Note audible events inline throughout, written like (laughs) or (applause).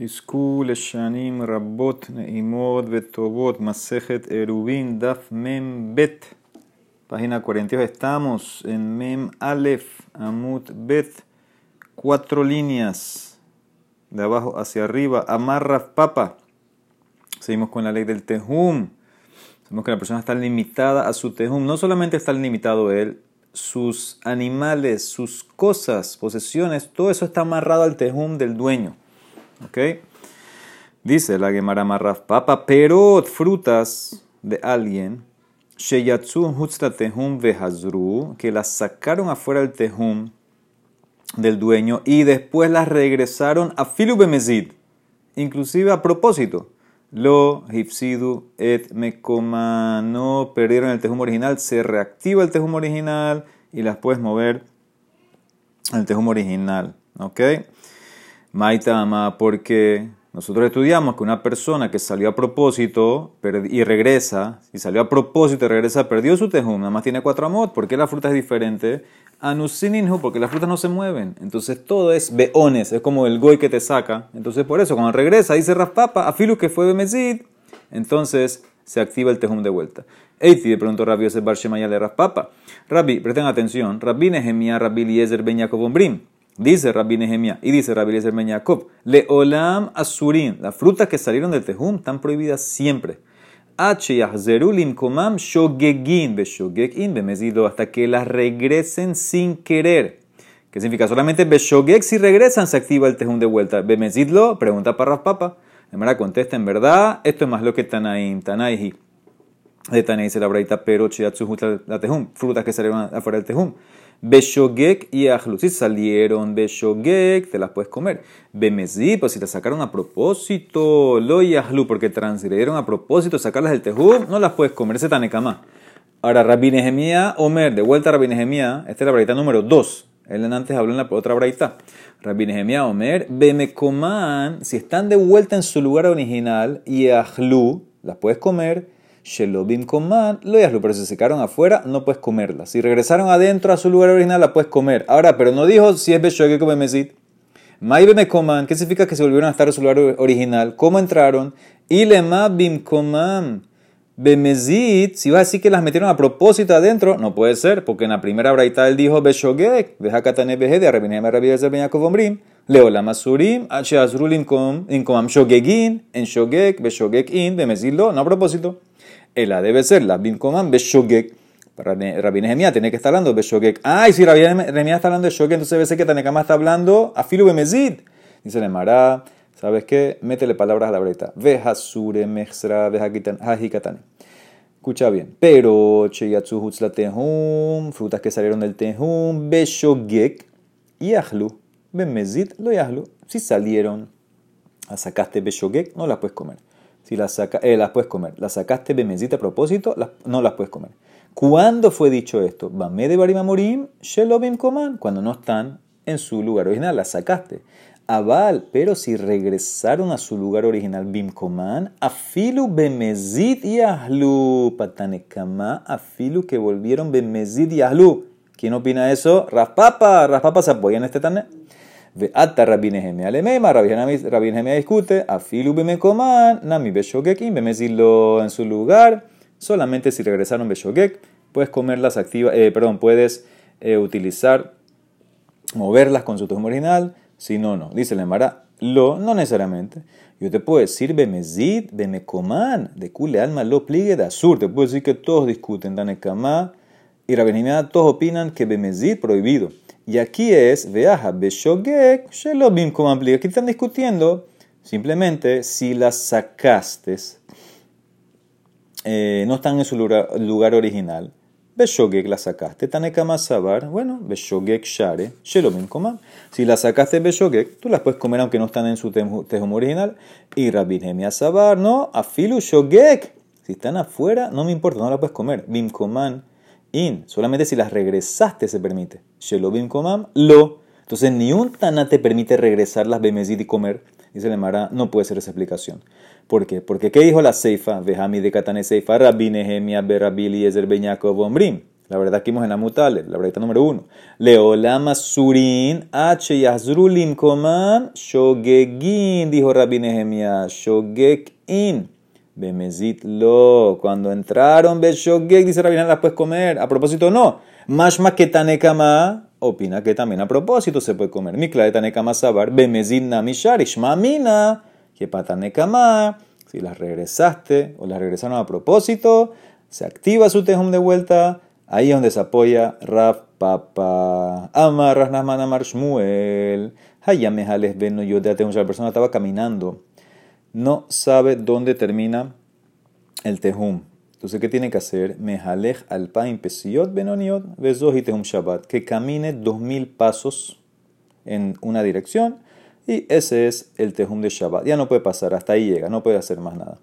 תזכו לשנים רבות נעימות וטובות, מסכת עירובין, דף מ"ב, página 42, estamos en Mem Aleph, Amut Bet, cuatro líneas, de abajo hacia arriba, Amarraf Papa. Seguimos con la ley del Tejum. Sabemos que la persona está limitada a su Tejum. No solamente está limitado él, sus animales, sus cosas, posesiones, todo eso está amarrado al Tejum del dueño. ¿Ok? Dice la Gemara Marraf Papa, pero frutas de alguien, Sheyatsu Tehum Vehazru, que las sacaron afuera del Tehum del dueño y después las regresaron a Filu Bemezid, inclusive a propósito. Lo hipsidu et mekoma no perdieron el Tehum original, se reactiva el Tehum original y las puedes mover al Tehum original. ¿Ok? Maitama, porque nosotros estudiamos que una persona que salió a propósito y regresa, y salió a propósito y regresa, perdió su tejum, nada más tiene cuatro amot. ¿Por qué la fruta es diferente? Anusininhu, porque las frutas no se mueven. Entonces todo es beones, es como el goy que te saca. Entonces por eso, cuando regresa, dice Raspapa, afilu que fue bemezid, entonces se activa el tejum de vuelta. Eiti, de pronto Rabbi Yosef Bar Shemaya le Raspapa. Rabbi, presten atención, Rabbi Nehemia, Rabbi Eliezer Ben Yaakov Ombrim. Dice Rabbi Nehemia y dice Rabbi Eliezer Ben Yaakov, Leolam Asurin, las frutas que salieron del Tejum están prohibidas siempre. Komam shogegin beshogegin bemezido hasta que las regresen sin querer. ¿Qué significa? Solamente beshogeg si regresan se activa el tejum de vuelta. Bemezidlo, pregunta para Raspapa. De manera contesta, en verdad, esto es más lo que Tanaim, Tanaihi. De Tanaim dice la braita, pero chiatsu la tejum, frutas que salieron afuera del tejum. Beshogek y Ahlu. Si salieron Beshogek, te las puedes comer. Bemezí, pues si las sacaron a propósito, lo y porque transgredieron a propósito sacarlas del Tejum, no las puedes comer. Ese tanekama. Ahora, Rabbi Nehemia Omer, de vuelta a Rabbi Nehemia, esta es la braita número 2. Él antes habló en la otra braita. Rabbi Nehemia Omer, Bemecoman, si están de vuelta en su lugar original, y Ahlu, las puedes comer Shelobim Koman, lo yaslu, pero si se secaron afuera, no puedes comerla. Si regresaron adentro a su lugar original, la puedes comer. Ahora, pero no dijo si es Beshoge o Bemezid. Maibeme Koman, ¿qué significa que se volvieron a estar en su lugar original? ¿Cómo entraron? Y lema bim Koman. Bemezid, si vas a decir que las metieron a propósito adentro, no puede ser, porque en la primera braita él dijo Beshogek, Deja Katane Behede, Arabinema Rabbi Ezer Ben Yaakov Omrim, Leola Masurim, H Azrulim Komam Shogegin, en Shogek, Beshogek in, Bemezid lo, no a propósito. Ela debe ser la bin coman beshogek. Para Rabbi Nehemiah tiene que estar hablando beshogek. Ay, si Rabbi Nehemiah está hablando de shogek, entonces debe ser que Tanekama está hablando a filu bemezid. Dice le Mará, ¿sabes qué? Métele palabras a la breta. Vejasure mechsra vejahikatan. Escucha bien. Pero cheyatsu la tehum, frutas que salieron del tehum, beshogek y ahlu. Bemezid lo yahlu. Si salieron, sacaste beshogek, no las puedes comer. Si las, saca, eh, las puedes comer. Las sacaste bemezita a propósito, no las puedes comer. ¿Cuándo fue dicho esto? Bame de Barimamorim, Shelobim Koman. Cuando no están en su lugar original, las sacaste. Aval, pero si regresaron a su lugar original, Bimkoman, afilu bemezid y ahlu, patanekama, afilu que volvieron bemezid y ahlu. ¿Quién opina eso? Raspapa, Raspapa se apoya en este tané. Ve ata Rabbi Nehemia lemema, Rabbi Nehemia discute, afilu bemekoman, nami beshogekim, bemezilo en su lugar, solamente si regresaron beshogek, puedes comerlas activas, eh, perdón, puedes eh, utilizar, moverlas con su tomo original, si no, no. Dice la Emara, lo, no necesariamente. Yo te puedo decir bemezid, bemekoman, de kule alma lo pligue de azur, te puedo decir que todos discuten, danekama, y Rabbi Nehemia todos opinan que bemezid prohibido. Y aquí es, veaja, beshogek, shelobim como aplica. Aquí están discutiendo simplemente si las sacaste, eh, no están en su lugar, original. Beshogek la sacaste, tanekama sabar, bueno, beshogek share, shelobim komam. Si las sacaste beshogek, tú las puedes comer aunque no están en su tejum original. Y rabin hemia sabar, no, afilu shogek. Si están afuera, no me importa, no las puedes comer. Bim koman in. Solamente si las regresaste se permite. Shelobim komam, lo. Entonces ni un tana te permite regresar las bemezid y comer. Dice el Mara, no puede ser esa explicación. ¿Por qué? Porque ¿qué dijo la Seifa? Vejami de Katane Seifa, Rabbi Nehemia, Berabili, Ezer Beñakov, Ombrim. La verdad que vimos en Amutale, la verdad número uno. Leolama surin h yazrulim koman shogegin, dijo Rabbi Nehemia, in. Bemezit lo. Cuando entraron, be shogeg, dice Rabbi las puedes comer. A propósito, no. Mashma que opina que también a propósito se puede comer. Mikla de tanekama sabar, bemezit namishar, ishmamina, que patanekama. Si las regresaste o las regresaron a propósito, se activa su tejum de vuelta Ahí es donde se apoya Raf Papa. Amar Rasnasman Amar Shmuel. Hayamejales Beno yo de La persona estaba caminando. No sabe dónde termina el Tejum. Entonces, ¿qué tiene que hacer? Mejalej alpaim pesiyot benoniot y Tejum Shabbat. Que camine dos mil pasos en una dirección. Y ese es el Tejum de Shabbat. Ya no puede pasar, hasta ahí llega, no puede hacer más nada.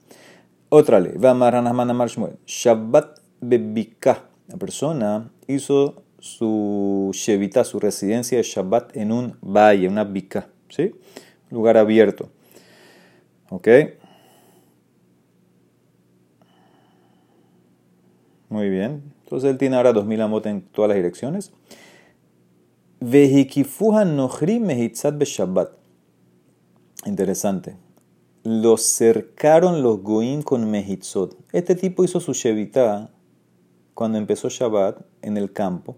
Otra ley. Shabbat bebika la persona hizo su shevita, su residencia de Shabbat en un valle, una bica, ¿sí? Lugar abierto. ¿Ok? Muy bien. Entonces él tiene ahora 2000 amot en todas las direcciones. Vehikifuha nohri mehitzat Shabbat. Interesante. Lo cercaron los goim con mehitzot. Este tipo hizo su shevita cuando empezó Shabbat en el campo.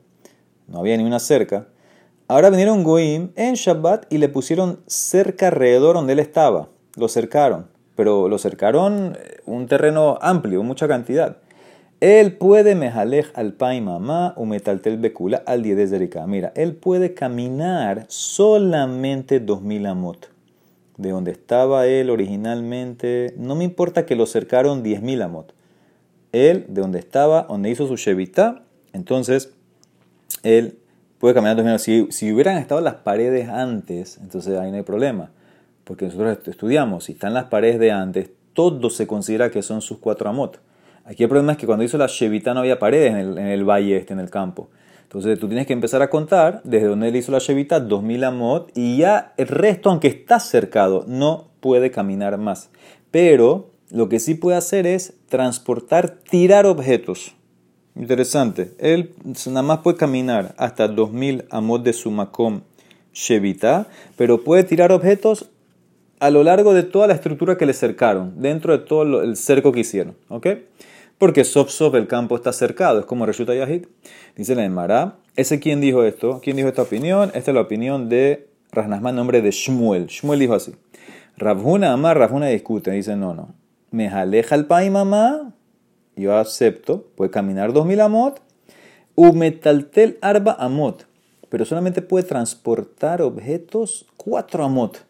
No había ni una cerca. Ahora vinieron Goim en Shabbat y le pusieron cerca alrededor donde él estaba. Lo cercaron, pero lo cercaron eh, un terreno amplio, mucha cantidad. Él puede mejalej al pai mamá o metaltel becula al día de Mira, él puede caminar solamente 2000 amot. De donde estaba él originalmente, no me importa que lo cercaron 10.000 amot él, de donde estaba, donde hizo su Shevita, entonces él puede caminar dos minutos. Si, si hubieran estado las paredes antes, entonces ahí no hay problema. Porque nosotros estudiamos, si están las paredes de antes, todo se considera que son sus cuatro amot. Aquí el problema es que cuando hizo la Shevita no había paredes en el, en el valle este, en el campo. Entonces tú tienes que empezar a contar desde donde él hizo la Shevita, 2000 amot, y ya el resto, aunque está cercado, no puede caminar más. Pero lo que sí puede hacer es transportar, tirar objetos. Interesante. Él nada más puede caminar hasta 2000 amot de su makom shevita, pero puede tirar objetos a lo largo de toda la estructura que le cercaron, dentro de todo el cerco que hicieron. ¿Ok? Porque sof sof el campo está cercado, es como Reshuta Yahid. Dice la Emara. ¿Ese quién dijo esto? ¿Quién dijo esta opinión? Esta es la opinión de Rasnasman, nombre de Shmuel. Shmuel dijo así. Rabhuna Amar, Rabhuna discute. Dice, no, no me aleja el pai mamá, yo acepto, puede caminar 2000 amot, metaltel arba amot, pero solamente puede transportar objetos 4 amot.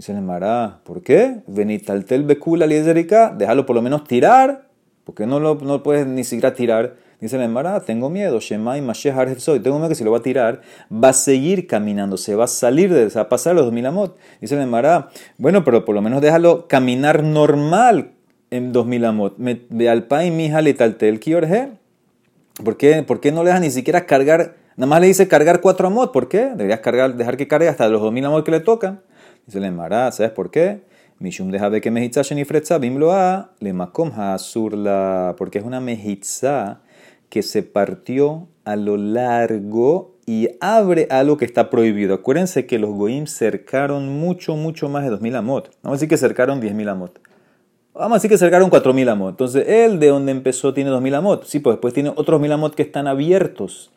Dice el Mará, ¿por qué? Venitaltel becula liezerica, déjalo por lo menos tirar, porque no lo no puedes ni siquiera tirar. Dice el Mará, tengo miedo, Shemai Mashiach soy, tengo miedo que si lo va a tirar, va a seguir caminando, se va a salir, de, se va a pasar los 2000 amot. Dice el Mará, bueno, pero por lo menos déjalo caminar normal en 2000 amot. De alpay mija letaltel kiorje. ¿Por qué? ¿Por qué no le dejas ni siquiera cargar? Nada más le dice cargar 4 amot. ¿Por qué? Deberías cargar, dejar que cargue hasta los 2000 amot que le tocan. Dice le mará, ¿sabes por qué? Mishum deja de que mejitza shenifretza bimloa le makom surla. Porque es una mejitza que se partió a lo largo y abre algo que está prohibido. Acuérdense que los goim cercaron mucho, mucho más de 2000 amot. Vamos a decir que cercaron 10.000 amot. Vamos a decir que cercaron 4.000 amot. Entonces, él de donde empezó tiene 2.000 amot. Sí, pues después tiene otros 1.000 amot que están abiertos.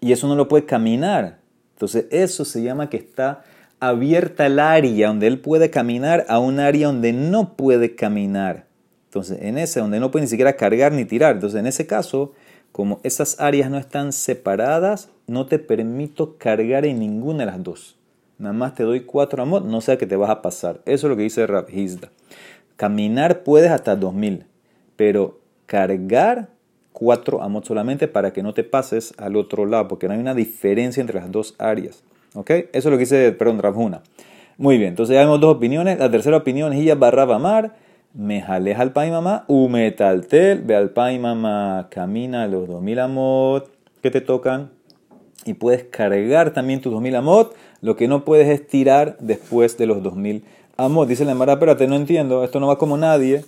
Y eso no lo puede caminar. Entonces, eso se llama que está abierta el área donde él puede caminar a un área donde no puede caminar. Entonces, en ese, donde no puede ni siquiera cargar ni tirar. Entonces, en ese caso, como esas áreas no están separadas, no te permito cargar en ninguna de las dos. Nada más te doy cuatro amot, no sea que te vas a pasar. Eso es lo que dice Rab Caminar puedes hasta 2000, pero cargar 4 amot solamente para que no te pases al otro lado, porque no hay una diferencia entre las dos áreas. ¿Ok? Eso es lo que dice, perdón, Rafuna. Muy bien, entonces ya vemos dos opiniones. La tercera opinión es barra mar, me jaleja al pai mamá, umetaltel, ve al pai mamá, camina los 2000 amot que te tocan y puedes cargar también tus 2000 amot. Lo que no puedes es tirar después de los 2000 amot. Dice la Emara, espérate, no entiendo, esto no va como nadie.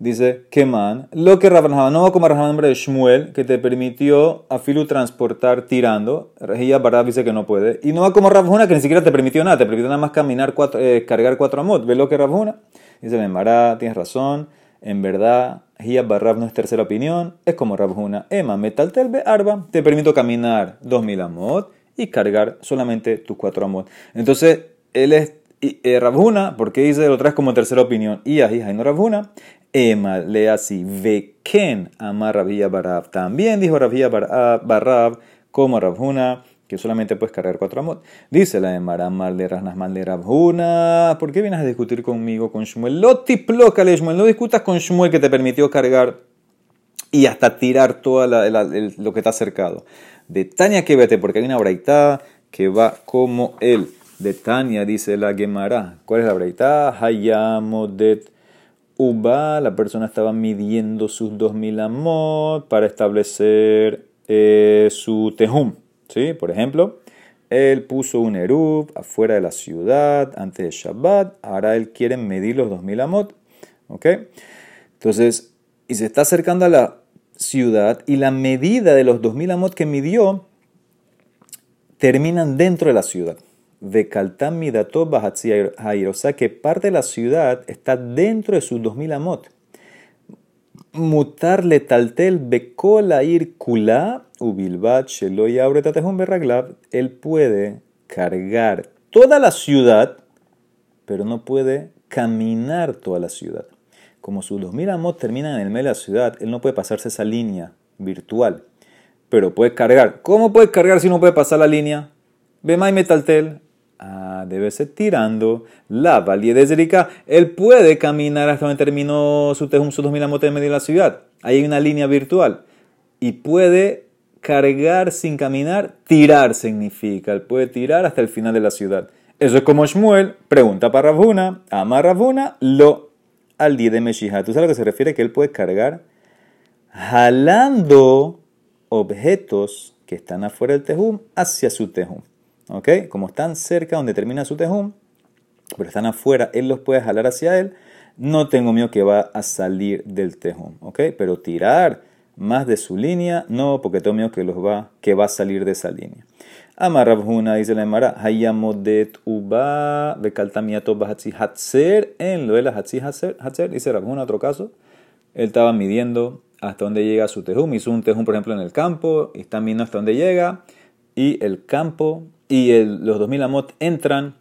Dice, man lo que Rabbanahman, no como Rabbanahman nombre de Shmuel, que te permitió a Filu transportar tirando. Rejía Barab dice que no puede. Y no va como Rabhuna, que ni siquiera te permitió nada, te permitió nada más caminar cuatro, eh, cargar cuatro amot. ¿Ves lo que Rabhuna? Dice, Mará, tienes razón. En verdad, Hia Barab no es tercera opinión, es como Rabhuna. Emma, metal telbe arba, te permito caminar dos mil amot y cargar solamente tus cuatro amot. Entonces, él es eh, Rabhuna, porque dice lo traes como tercera opinión. Y ahí no Rabhuna. Ema le así, ken amar Rabia Barab. También dijo Rabia Barab como Rabhuna, que solamente puedes cargar cuatro amot. Dice la Emara mal de mal de Rabhuna. ¿Por qué vienes a discutir conmigo con Shmuel? Lo tiplócale Shmuel, no discutas con Shmuel que te permitió cargar y hasta tirar todo lo que está cercado. De Tania que vete, porque hay una braita que va como él. De Tania dice la Gemara. ¿Cuál es la braita? Hayamodet Uba, la persona estaba midiendo sus 2000 amot para establecer eh, su tejum. ¿sí? Por ejemplo, él puso un erub afuera de la ciudad antes de Shabbat. Ahora él quiere medir los 2000 amot. ¿ok? Entonces, y se está acercando a la ciudad y la medida de los 2000 amot que midió terminan dentro de la ciudad de Kaltam Midato O sea que parte de la ciudad está dentro de sus 2000 amot. Mutarle taltel bekola ir kula ubilbat shelo un berraglab. Él puede cargar toda la ciudad, pero no puede caminar toda la ciudad. Como sus 2000 amot terminan en el medio de la ciudad, él no puede pasarse esa línea virtual, pero puede cargar. ¿Cómo puede cargar si no puede pasar la línea? Bemay metaltel, Ah, debe ser tirando la valía de Zerika. Él puede caminar hasta donde terminó su tejum, su 2000 amotes en medio de la ciudad. Ahí hay una línea virtual. Y puede cargar sin caminar. Tirar significa. Él puede tirar hasta el final de la ciudad. Eso es como Shmuel. Pregunta para Ravuna. Ama Ravuna. Lo al día de Meshiha. ¿Tú sabes a lo que se refiere? Que él puede cargar jalando objetos que están afuera del tejum hacia su tejum. ¿Ok? Como están cerca donde termina su tejum, pero están afuera, él los puede jalar hacia él, no tengo miedo que va a salir del tejum, ¿ok? Pero tirar más de su línea, no, porque tengo miedo que, los va, que va a salir de esa línea. Amar Rabhuna, dice la Emara, Hayamodet Uba, Bekaltamiato Bahatzi Hatzer, en lo de la Hatzi Hatzer, dice Rabhuna, otro caso, él estaba midiendo hasta dónde llega su tejum, hizo un tejum, por ejemplo, en el campo, está midiendo hasta dónde llega, y el campo y el, los 2000 amot entran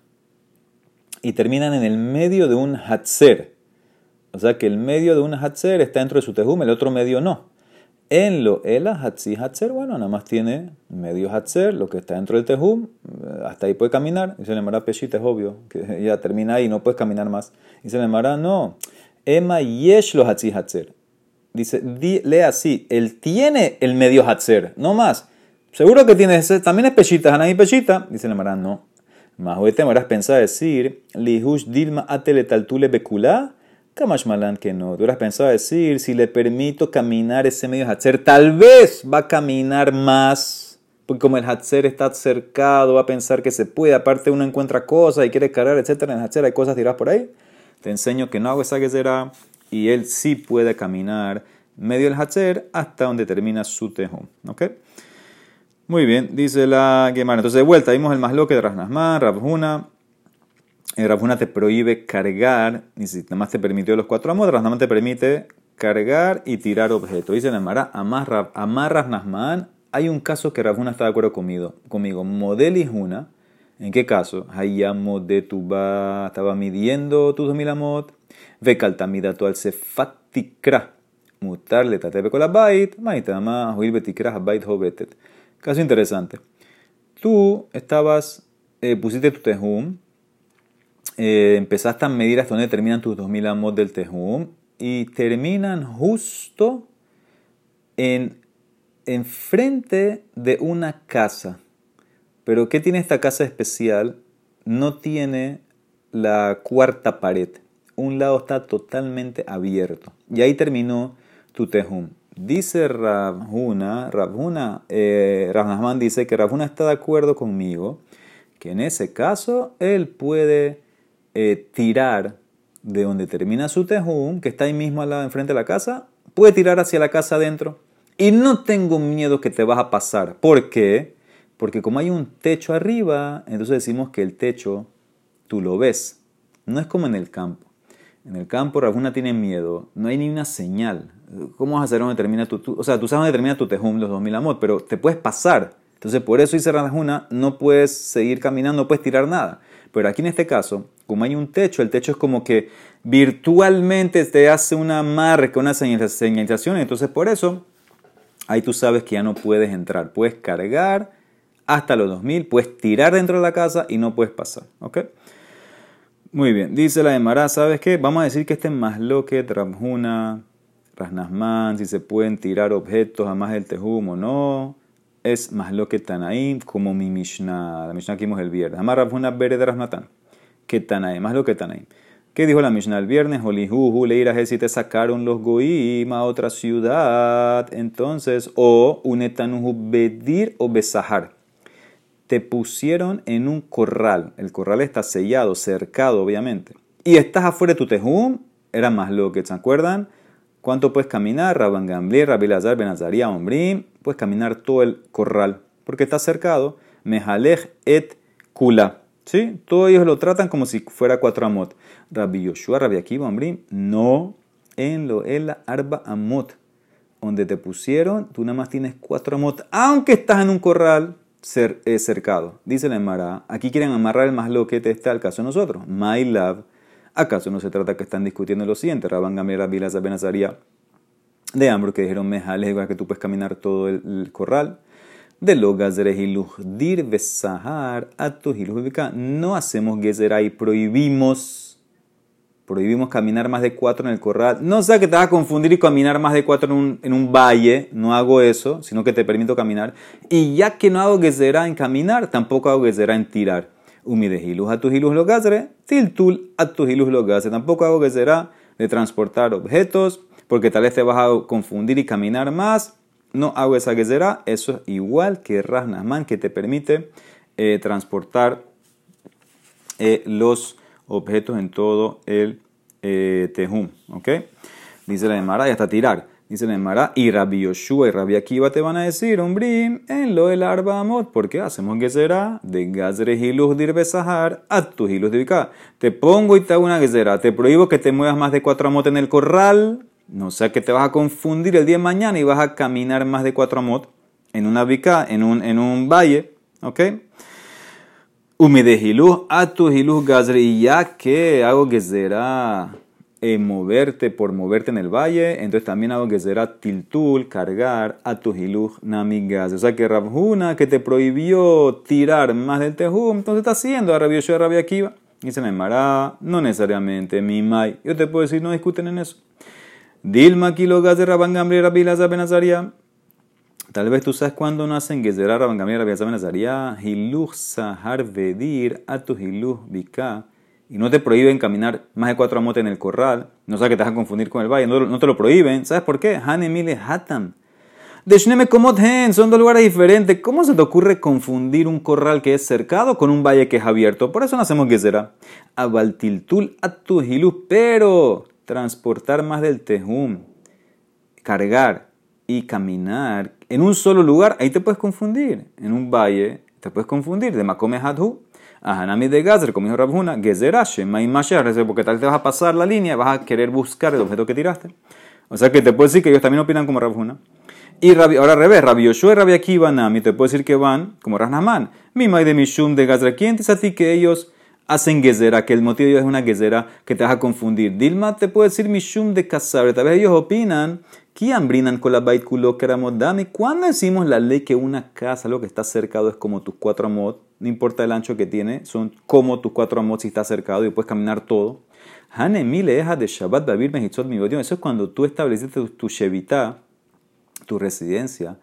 y terminan en el medio de un hatzer. O sea que el medio de un hatzer está dentro de su tejum, el otro medio no. En lo ela hatzi hatzer, bueno, nada más tiene medio hatzer, lo que está dentro del tejum, hasta ahí puede caminar. Dice el Emara Peshita, es obvio, que (laughs) ya termina ahí, no puedes caminar más. Dice el Emara, no. Ema yesh lo hatzi hatzer. Dice, lee así, él tiene el medio hatzer, no más. Seguro que tienes, también es pechita, Hanaí pechita. Dice la Mara, no. Más hoy te habrás pensado decir, lihush dilma atele taltule bekula, kamash malan que no. Tú habrás pensado decir, si le permito caminar ese medio hatzer, tal vez va a caminar más. Porque como el hatzer está cercado, va a pensar que se puede. Aparte uno encuentra cosas y quiere cargar, etc. En el hatzer hay cosas tiradas por ahí. Te enseño que no hago esa que será. Y él sí puede caminar medio del hatzer hasta donde termina su tejón. ¿Ok? Muy bien, dice la Gemara. Entonces, de vuelta, vimos el más loque de Rasnasman, Rabjuna. Eh, Rabjuna te prohíbe cargar, ni si nada más te permitió los cuatro amos, Rasnasman te permite cargar y tirar objetos. Dice la Gemara, Amar Rasnasman, hay un caso que Rabjuna está de acuerdo conmigo. conmigo. Model y Juna, ¿en qué caso? Hayamo de tuba, estaba midiendo tus mil amot, Vekaltamida tu al sefatikra, mutarle tatepe con la bait, maitama, huil betikra, bait hobetet. Caso interesante. Tú estabas, eh, pusiste tu tejum, eh, empezaste a medir hasta donde terminan tus 2000 amos del tejum y terminan justo en, en frente de una casa. Pero ¿qué tiene esta casa especial? No tiene la cuarta pared. Un lado está totalmente abierto. Y ahí terminó tu tejum. Dice Rabhuna, Rabhuna, eh, dice que Rabhuna está de acuerdo conmigo que en ese caso él puede eh, tirar de donde termina su tejum, que está ahí mismo al lado enfrente de la casa, puede tirar hacia la casa adentro. Y no tengo miedo que te vas a pasar. ¿Por qué? Porque como hay un techo arriba, entonces decimos que el techo tú lo ves. No es como en el campo. En el campo alguna tiene miedo, no hay ni una señal. ¿Cómo vas a saber dónde termina tu, O sea, tú sabes dónde termina tu tejum, los 2000 amot, pero te puedes pasar. Entonces, por eso dice Rajuna, no puedes seguir caminando, no puedes tirar nada. Pero aquí en este caso, como hay un techo, el techo es como que virtualmente te hace una marca, una señalización. Entonces, por eso, ahí tú sabes que ya no puedes entrar. Puedes cargar hasta los 2000, puedes tirar dentro de la casa y no puedes pasar. ¿Ok? Muy bien, dice la Emara, ¿sabes qué? Vamos a decir que este es más lo que Ramjuna, Rasnasman, si se pueden tirar objetos a más del Tejum o no. Es más lo que Tanaim, como mi Mishnah, la Mishnah que vimos el viernes. Amar Ramjuna Bere Rasnatan, que Tanaim, más lo que Tanaim. ¿Qué dijo la Mishnah el viernes? Olihuhu, leira si te sacaron los goim a otra ciudad. Entonces, o unetanuhu bedir o besahar te pusieron en un corral. El corral está sellado, cercado, obviamente. Y estás afuera de tu tejum, era más lo que, ¿se acuerdan? ¿Cuánto puedes caminar? Rabban Gamliel, Rabilazar, Benazaria, Ombrim. Puedes caminar todo el corral, porque está cercado. Mejalej et kula. ¿Sí? Todos ellos lo tratan como si fuera cuatro amot. Rabbi Yoshua, Rabbi Akiva, Ombrim. No en lo el arba amot. Donde te pusieron, tú nada más tienes cuatro amot. Aunque estás en un corral, cercado. Dice la Emara, aquí quieren amarrar el más loquete este al caso de nosotros. My love. ¿Acaso no se trata que están discutiendo lo siguiente? Rabban Gamera, Vilas, Benazaria de Ambro que dijeron mejales, igual que tú puedes caminar todo el, corral. De lo dir besahar No hacemos gezerá y prohibimos prohibimos caminar más de cuatro en el corral. No sea que te vas a confundir y caminar más de cuatro en un, en un valle, no hago eso, sino que te permito caminar. Y ya que no hago que será en caminar, tampoco hago que será en tirar. Humidejilus a tus hilus lo tiltul a tus hilus lo Tampoco hago que será de transportar objetos, porque tal vez te vas a confundir y caminar más. No hago esa que será, eso es igual que Rasnasman, que te permite eh, transportar eh, los objetos en todo el eh, tejum. ¿Ok? Dice la Emara, y hasta tirar. Dice la y Rabbi Yoshua y Rabbi Akiva te van a decir, hombre, en lo del arba amot, porque hacemos que será de gazre hilus dir sahar a tu hilus dirka. Te pongo y te hago una será te prohíbo que te muevas más de cuatro amot en el corral, no sea que te vas a confundir el día de mañana y vas a caminar más de cuatro amot en una bica, en un, en un valle, ¿ok? Humidejiluz hiluz gazre, y ya que hago que será en moverte por moverte en el valle, entonces también hago que será tiltul, cargar hiluz nami gazre. O sea que Rabjuna que te prohibió tirar más del tejum, entonces está haciendo a Rabbi Yoshua Rabbi Akiva. Dice Emara, no necesariamente, mi mai. Yo te puedo decir, no discuten en eso. Dilma kilo gazre Rabban Gamri Rabbi Benazaria. Tal vez tú sabes cuándo nacen Gezerá, Rabban Gamliel, Rabbi Nazaria, Hiluch Sahar Vedir, Atu Hiluch Bika, y no te prohíben caminar más de cuatro amotes en el corral, no sabes que te vas a confundir con el valle, no, te lo prohíben, ¿sabes por qué? Hanemile Hatam. Deshneme Komot Hen, son dos lugares diferentes. ¿Cómo se te ocurre confundir un corral que es cercado con un valle que es abierto? Por eso nacemos Gezerá. Abaltiltul Atu Hiluch, pero transportar más del Tejum, cargar, y caminar en un solo lugar, ahí te puedes confundir. En un valle te puedes confundir. De Makome a Hanami de Gazer, como dijo Rabhuna, Gezerashe, Maimasher, porque tal vez te vas a pasar la línea, vas a querer buscar el objeto que tiraste. O sea que te puedo decir que ellos también opinan como Rabhuna. Y ahora al revés, Rabbi Yoshua y Rabbi Akiva Nami, te puedo decir que van como Rasnaman. Mimai de Mishum de Gazer, ¿quién te dice a ti que ellos hacen gezera, que el motivo de ellos es una gezera que te vas a confundir? Dilma te puede decir Mishum de Kasabre, tal vez ellos opinan ¿Cuándo decimos la ley que una casa, lo que está cercado, es como tus cuatro amot? No importa el ancho que tiene, son como tus cuatro amot si está cercado y puedes caminar todo. De Shabbat Eso es cuando tú estableciste tu, tu tu residencia,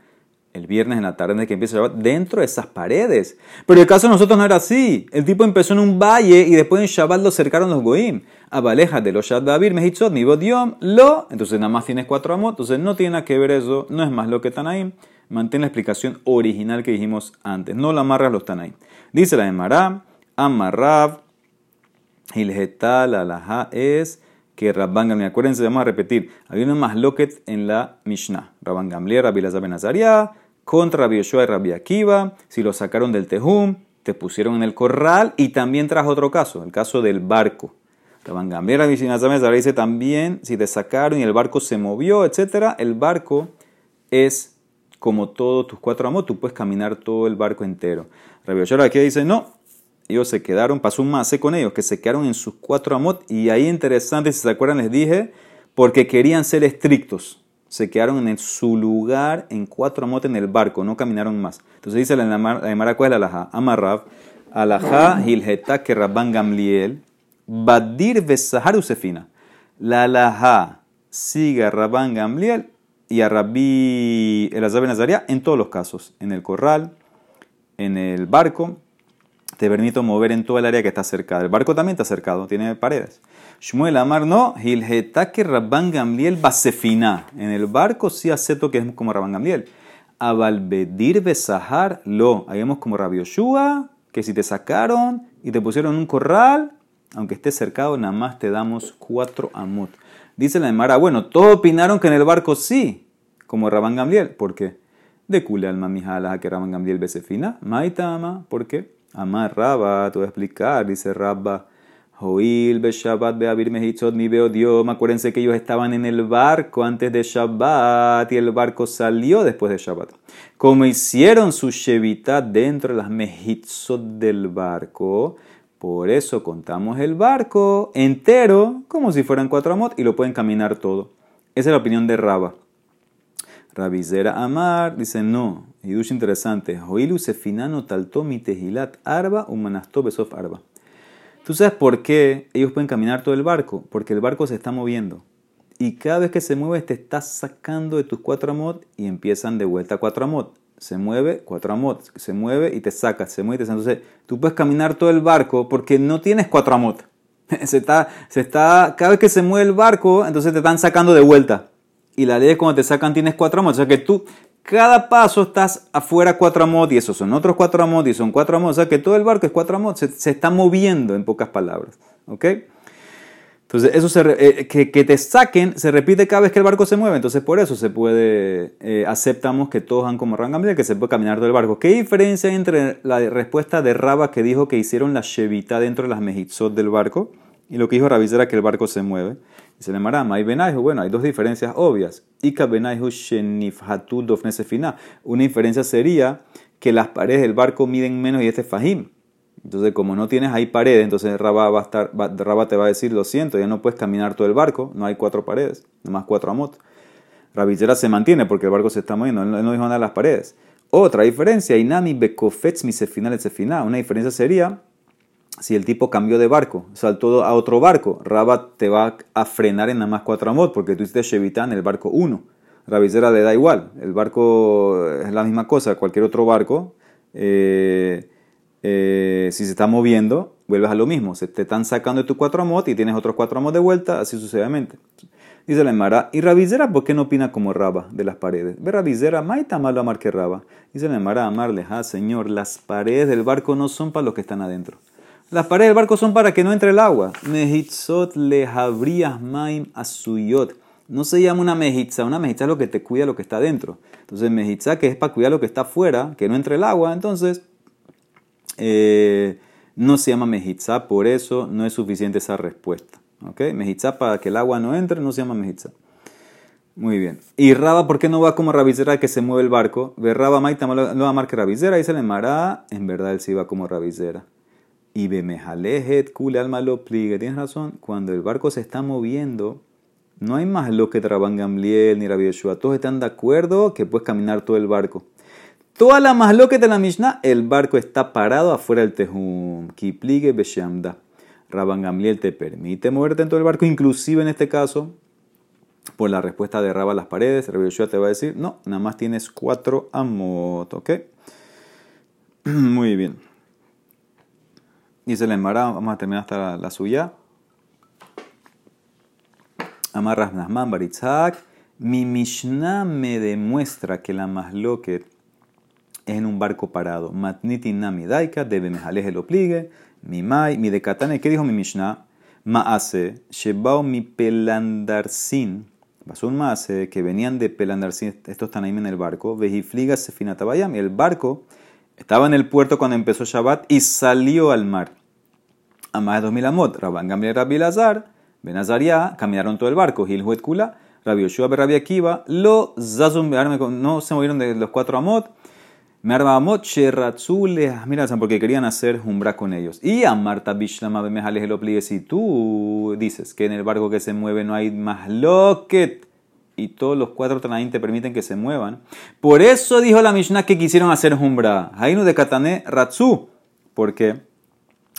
el viernes en la tarde de que empieza Shabbat, dentro de esas paredes. Pero el caso de nosotros no era así. El tipo empezó en un valle y después en Shabbat lo cercaron los Goim. Abaleja de los Shadbabir, Mehitzot, mi Bodiom, lo. Entonces nada más tienes cuatro amos. Entonces no tiene nada que ver eso. No es más lo que Tanaim. Mantén la explicación original que dijimos antes. No la amarras los Tanaim. Dice la de Mará, Amarrab, Hilgetal alajá es que Rabban Gamliel, acuérdense, vamos a repetir, había una más loquet en la Mishnah. Rabban Gamliel, Rabbi Lazar contra Yoshua y Rabbi Akiva, si lo sacaron del Tejum, te pusieron en el corral y también trajo otro caso, el caso del barco. Rabban Gamliel, Rabbi Lazar dice también, si te sacaron y el barco se movió, etc., el barco es como todos tus cuatro amos, tú puedes caminar todo el barco entero. Rabbi Yoshua aquí dice, no, ellos se quedaron, pasó un mase con ellos, que se quedaron en sus cuatro amot. Y ahí interesante, si se acuerdan, les dije, porque querían ser estrictos. Se quedaron en su lugar en cuatro amot en el barco, no caminaron más. Entonces dice la Emara, ¿cuál es la alajá? Amarrab, alajá hilgeta que rabban gamliel, badir besahar usefina. La alajá sigue a rabban gamliel y a rabbi Elazar Nazaria en todos los casos. En el corral, en el barco te permito mover en toda el área que está cercada. El barco también está cercado, tiene paredes. Shmuel Amar no, Hilhetake Rabban Gamliel Basefina. En el barco sí acepto que es como Rabban Gamliel. Abalbedir Besahar lo. Ahí vemos como Rabbi Yoshua, que si te sacaron y te pusieron en un corral, aunque esté cercado, nada más te damos cuatro amot. Dice la Emara, bueno, todos opinaron que en el barco sí, como Rabban Gamliel. ¿Por qué? De Kule alma mijala que Rabban Gamliel Besefina. Maitama, ¿por qué? Amar Rabba, te voy a explicar, dice Rabba. Joil be Shabbat be Abir Mehitzot mi veo Dios. Acuérdense que ellos estaban en el barco antes de Shabbat y el barco salió después de Shabbat. Como hicieron su Shevita dentro de las Mehitzot del barco, por eso contamos el barco entero como si fueran cuatro amot y lo pueden caminar todo. Esa es la opinión de Rabba. Rabizera Amar dice no, ducha interesante. Joilu sefinano taltomi tehilat arba umanasto besof arba. ¿Tú sabes por qué ellos pueden caminar todo el barco? Porque el barco se está moviendo. Y cada vez que se mueve te está sacando de tus cuatro amot y empiezan de vuelta cuatro amot. Se mueve, cuatro amot. Se mueve y te saca, se mueve y te. Entonces tú puedes caminar todo el barco porque no tienes cuatro amot. (laughs) Se está, se está, cada vez que se mueve el barco, entonces te están sacando de vuelta y la ley es cuando te sacan tienes cuatro amos. O sea que tú, cada paso estás afuera cuatro amos y esos son otros cuatro amos y son cuatro amos. O sea que todo el barco es cuatro amos. Se, está moviendo en pocas palabras. ¿Ok? Entonces, eso se, eh, que, te saquen se repite cada vez que el barco se mueve. Entonces, por eso se puede, eh, aceptamos que todos han como rangamlia, que se puede caminar todo el barco. ¿Qué diferencia hay entre la respuesta de Raba que dijo que hicieron la chevita dentro de las mejitzot del barco y lo que dijo Rabizera que el barco se mueve? Dice le Marama, hay benaihu. Bueno, hay dos diferencias obvias. Ika benaihu shenifhatu dofnesefina. Una diferencia sería que las paredes del barco miden menos y este es fajim. Entonces, como no tienes ahí paredes, entonces Rabba te va a decir, lo siento, ya no puedes caminar todo el barco, no hay cuatro paredes, nomás cuatro amot. Rabillera se mantiene porque el barco se está moviendo, no dijo nada de las paredes. Otra diferencia, inami bekofetz misefina sefina. Una diferencia sería si el tipo cambió de barco, saltó a otro barco, Rabat te va a frenar en nada más cuatro amot porque tú hiciste Shevita en el barco 1. Rabizera le da igual, el barco es la misma cosa, cualquier otro barco, eh, eh, si se está moviendo, vuelves a lo mismo, se te están sacando de tu cuatro amot y tienes otros cuatro amot de vuelta, así sucesivamente. Dice la Emara, ¿y Rabizera por qué no opina como Raba de las paredes? Ve Rabizera, maita malo amar que Raba. Dice la Emara, amarle, ah, señor, las paredes del barco no son para los que están adentro. Las paredes del barco son para que no entre el agua. Mehitzot lehabrias maim asuyot. No se llama una mejitza. Una mejitza es lo que te cuida lo que está dentro. Entonces, mejitza que es para cuidar lo que está afuera, que no entre el agua. Entonces, eh, no se llama mejitza. Por eso no es suficiente esa respuesta. ¿Ok? Mejitza para que el agua no entre, no se llama mejitza. Muy bien. ¿Y Raba por qué no va como Rabizera que se mueve el barco? Ve Raba Maita no va a marcar Rabizera. Dice le Mará. En verdad él sí va como Rabizera. Y bemejalejet kule alma lo pligue. Tienes razón, cuando el barco se está moviendo, no hay más lo que Traban Gamliel ni Rabbi Yeshua. Todos están de acuerdo que puedes caminar todo el barco. Toda la más lo de la Mishnah, el barco está parado afuera del tejum. Kipligue beshamda. Rabban Gamliel te permite moverte todo el barco, inclusive en este caso, por la respuesta de Rabba las paredes. Rabbi Yeshua te va a decir, no, nada más tienes cuatro amot, ¿ok? (clears throat) Muy bien. Dice la Emara, vamos a terminar hasta la, suya. Amarras Nasman Baritzak. Mi Mishnah me demuestra que la masloquet es en un barco parado. Matniti Nami Daika, debe mejaleje lo pligue. Mi mai, mi de Katane, ¿qué dijo mi Mishnah? Maase, Shebao mi pelandarsin. Pasó un maase que venían de pelandarsin, estos están ahí en el barco. Vejifliga sefinatabayam. El barco estaba en el puerto cuando empezó Shabbat y salió al mar. A más de 2000 amot. Rabban Gamliel Rabbi Lazar, Benazaria, caminaron todo el barco. Gilhuet Kula, Rabbi Yoshua Rabbi Akiva, lo Zazum, no se movieron de los cuatro amot. Me armamot Sheratzule, mira, porque querían hacer umbra con ellos. Y a Marta Bishlama Bemejales. Si tú dices que en el barco que se mueve no hay más loquet y todos los cuatro Tanaín te permiten que se muevan. Por eso dijo la Mishnah que quisieron hacer umbra. Hainu de Katané Ratzu, porque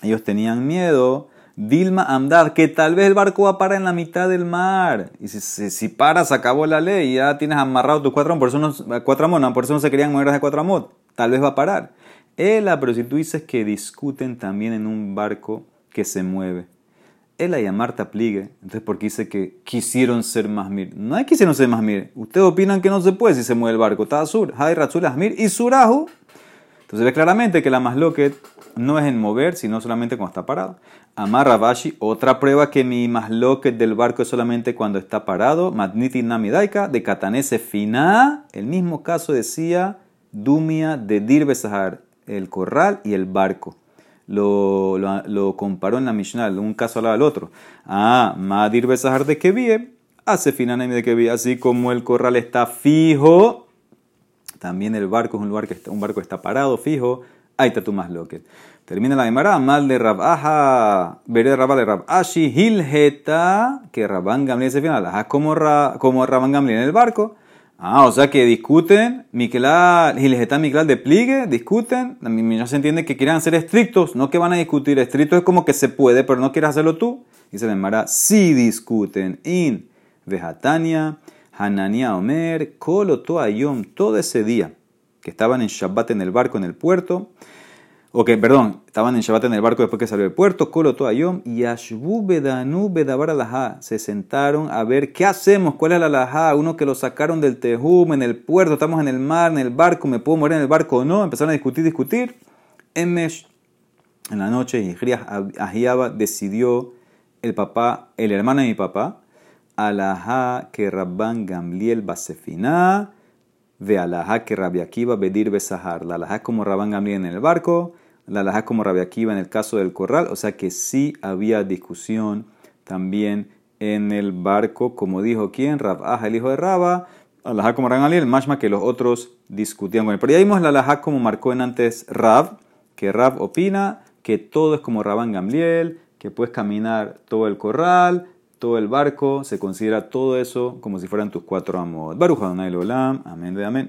ellos tenían miedo. Dilma Amdad, que tal vez el barco va a parar en la mitad del mar. Y si, si, si acabó la ley, ya tienes amarrado tus cuatro por eso no, cuatro por eso no se querían mover de cuatro amot. Tal vez va a parar. Ela, pero si tú dices que discuten también en un barco que se mueve. Ela y a Marta pligue. Entonces, ¿por qué dice que quisieron ser más mir? No hay quisieron ser más mir. Ustedes opinan que no se puede si se mueve el barco. Está sur. Hay Ratzul Asmir y Surahu. Entonces ve claramente que la más loquet no es en mover, sino solamente cuando está parado. Amar Rabashi, otra prueba que mi más loquet del barco es solamente cuando está parado. Magniti Namidaika, de Katanese Fina. El mismo caso decía Dumia de Dirbe Sahar, el corral y el barco. Lo, lo, comparó en la Mishnah, un caso al otro. Ah, Madir Besahar de Kevie, hace Finanaim de Kevie, así como el corral está fijo, también el barco es un lugar que está, un barco está parado, fijo, ahí está tu más loque. Termina la Gemara, mal de Rabaja, veré Rabá de Rabashi, Hilheta, que Rabán Gamliel se final, como, ra, como Gamliel en el barco. Ah, o sea que discuten, Miquelal, Hilheta Miquelal de pliegue, discuten, ya se entiende que quieren ser estrictos, no que van a discutir, estricto es como que se puede, pero no quieres hacerlo tú. Dice la Gemara, sí discuten, in Vejatania, Hanania Omer, Kolo Toayom, todo ese día que estaban en Shabbat en el barco en el puerto, o que, perdón, estaban en Shabbat en el barco después que salió del puerto, Kolo Toayom, y Ashbu Bedanu Bedabar se sentaron a ver qué hacemos, cuál es la Alajá, uno que lo sacaron del Tejum, en el puerto, estamos en el mar, en el barco, me puedo morir en el barco o no, empezaron a discutir, discutir. Emesh, en la noche, Hijriah Ahiaba decidió el papá, el hermano de mi papá, alajá que Rabban Gamliel Basefina, ve alajá que Rabbi Akiva Bedir Besahar. La alajá como Rabban Gamliel en el barco, la alajá como Rabbi Akiva en el caso del corral, o sea que sí había discusión también en el barco, como dijo quién, Rab el hijo de Raba, alajá como Rabban Gamliel, más que los otros discutían con él. Pero ya vimos la alajá como marcó en antes Rab, que Rab opina que todo es como Rabban Gamliel, que puedes caminar todo el corral, todo el barco, se considera todo eso como si fueran tus cuatro amos. Baruch Adonai Olam, amén de amén.